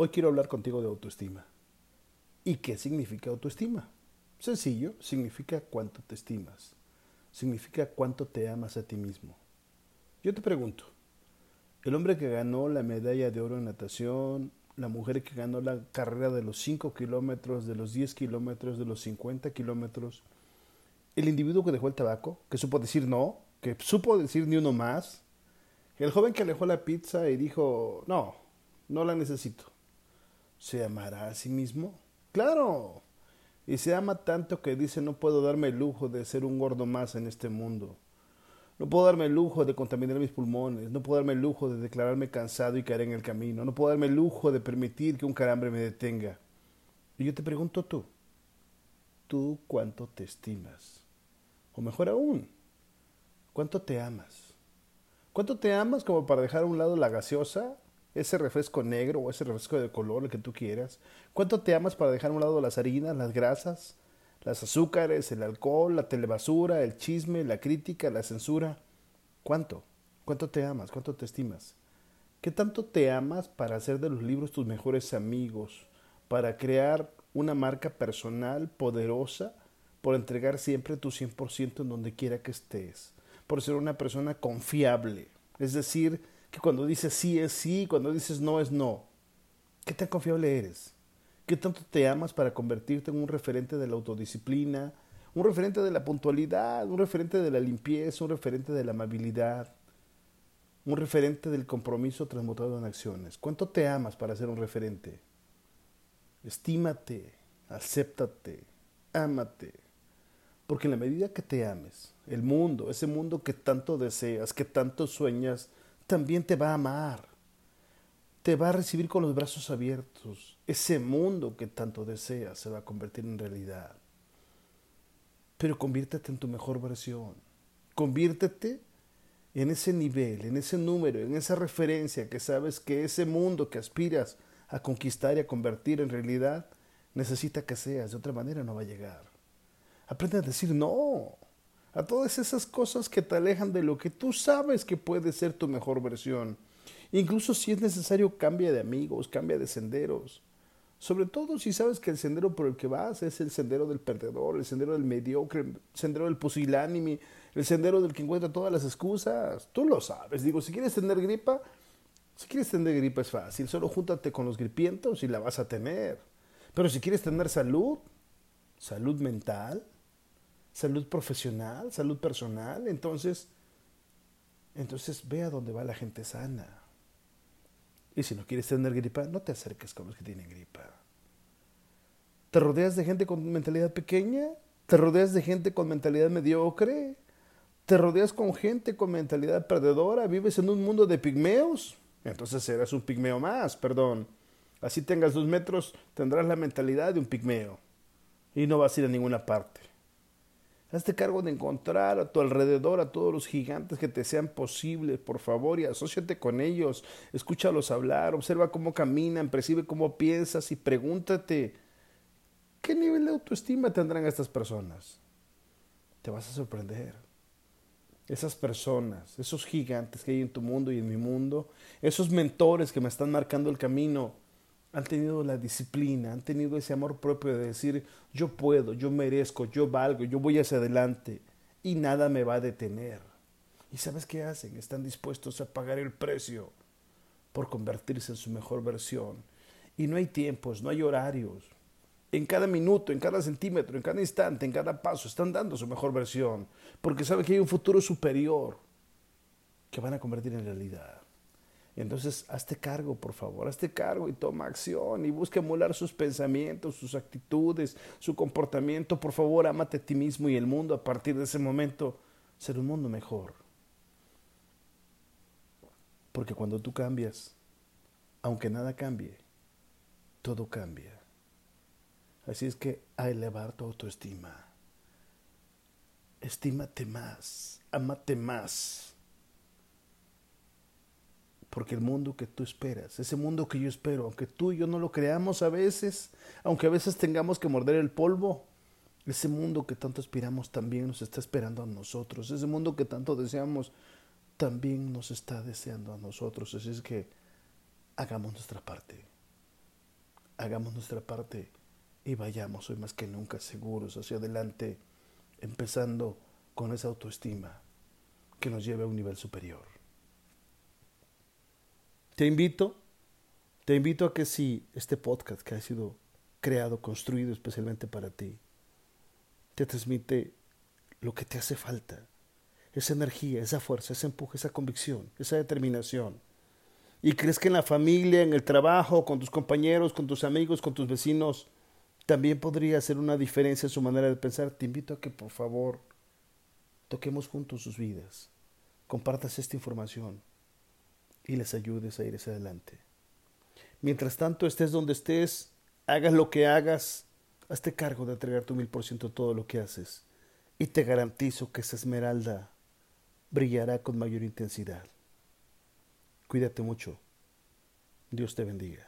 Hoy quiero hablar contigo de autoestima. ¿Y qué significa autoestima? Sencillo, significa cuánto te estimas. Significa cuánto te amas a ti mismo. Yo te pregunto, el hombre que ganó la medalla de oro en natación, la mujer que ganó la carrera de los 5 kilómetros, de los 10 kilómetros, de los 50 kilómetros, el individuo que dejó el tabaco, que supo decir no, que supo decir ni uno más, el joven que alejó la pizza y dijo, no, no la necesito. ¿Se amará a sí mismo? Claro. Y se ama tanto que dice no puedo darme el lujo de ser un gordo más en este mundo. No puedo darme el lujo de contaminar mis pulmones, no puedo darme el lujo de declararme cansado y caer en el camino, no puedo darme el lujo de permitir que un calambre me detenga. Y yo te pregunto tú, ¿tú cuánto te estimas? O mejor aún, ¿cuánto te amas? ¿Cuánto te amas como para dejar a un lado la gaseosa ese refresco negro o ese refresco de color, el que tú quieras? ¿Cuánto te amas para dejar a un lado las harinas, las grasas, las azúcares, el alcohol, la telebasura, el chisme, la crítica, la censura? ¿Cuánto? ¿Cuánto te amas? ¿Cuánto te estimas? ¿Qué tanto te amas para hacer de los libros tus mejores amigos? Para crear una marca personal poderosa, por entregar siempre tu 100% en donde quiera que estés, por ser una persona confiable, es decir, que cuando dices sí es sí, cuando dices no es no. ¿Qué tan confiable eres? ¿Qué tanto te amas para convertirte en un referente de la autodisciplina, un referente de la puntualidad, un referente de la limpieza, un referente de la amabilidad, un referente del compromiso transmutado en acciones? ¿Cuánto te amas para ser un referente? Estímate, acéptate, ámate. Porque en la medida que te ames, el mundo, ese mundo que tanto deseas, que tanto sueñas, también te va a amar. Te va a recibir con los brazos abiertos. Ese mundo que tanto deseas se va a convertir en realidad. Pero conviértete en tu mejor versión. Conviértete en ese nivel, en ese número, en esa referencia que sabes que ese mundo que aspiras a conquistar y a convertir en realidad necesita que seas. De otra manera no va a llegar. Aprende a decir no a todas esas cosas que te alejan de lo que tú sabes que puede ser tu mejor versión. Incluso si es necesario, cambia de amigos, cambia de senderos. Sobre todo si sabes que el sendero por el que vas es el sendero del perdedor, el sendero del mediocre, el sendero del pusilánime, el sendero del que encuentra todas las excusas. Tú lo sabes. Digo, si quieres tener gripa, si quieres tener gripa es fácil. Solo júntate con los gripientos y la vas a tener. Pero si quieres tener salud, salud mental, salud profesional, salud personal. Entonces, entonces ve a dónde va la gente sana. Y si no quieres tener gripa, no te acerques con los que tienen gripa. ¿Te rodeas de gente con mentalidad pequeña? ¿Te rodeas de gente con mentalidad mediocre? ¿Te rodeas con gente con mentalidad perdedora? ¿Vives en un mundo de pigmeos? Entonces serás un pigmeo más, perdón. Así tengas dos metros, tendrás la mentalidad de un pigmeo. Y no vas a ir a ninguna parte. Hazte cargo de encontrar a tu alrededor a todos los gigantes que te sean posibles, por favor, y asóciate con ellos. Escúchalos hablar, observa cómo caminan, percibe cómo piensas y pregúntate, ¿qué nivel de autoestima tendrán estas personas? Te vas a sorprender. Esas personas, esos gigantes que hay en tu mundo y en mi mundo, esos mentores que me están marcando el camino, han tenido la disciplina, han tenido ese amor propio de decir, yo puedo, yo merezco, yo valgo, yo voy hacia adelante y nada me va a detener. ¿Y sabes qué hacen? Están dispuestos a pagar el precio por convertirse en su mejor versión. Y no hay tiempos, no hay horarios. en cada minuto, en cada centímetro, en cada instante, en cada paso, están dando su mejor versión, porque saben que hay un futuro superior que van a convertir en realidad. Entonces, hazte cargo, por favor, hazte cargo y toma acción y busca emular sus pensamientos, sus actitudes, su comportamiento. Por favor, amate a ti mismo y el mundo a partir de ese momento ser un mundo mejor. Porque cuando tú cambias, aunque nada cambie, todo cambia. Así es que a elevar tu autoestima. Estímate más, amate más. Porque el mundo que tú esperas, ese mundo que yo espero, aunque tú y yo no lo creamos a veces, aunque a veces tengamos que morder el polvo, ese mundo que tanto aspiramos también nos está esperando a nosotros. Ese mundo que tanto deseamos también nos está deseando a nosotros. Así es que hagamos nuestra parte. Hagamos nuestra parte y vayamos hoy más que nunca seguros hacia adelante, empezando con esa autoestima que nos lleve a un nivel superior. Te invito, te invito a que si este podcast que ha sido creado, construido especialmente para ti, te transmite lo que te hace falta, esa energía, esa fuerza, ese empuje, esa convicción, esa determinación. Y crees que en la familia, en el trabajo, con tus compañeros, con tus amigos, con tus vecinos, también podría hacer una diferencia en su manera de pensar. Te invito a que por favor toquemos juntos sus vidas, compartas esta información y les ayudes a ir hacia adelante. Mientras tanto, estés donde estés, hagas lo que hagas, hazte cargo de entregar tu mil por ciento todo lo que haces. Y te garantizo que esa esmeralda brillará con mayor intensidad. Cuídate mucho. Dios te bendiga.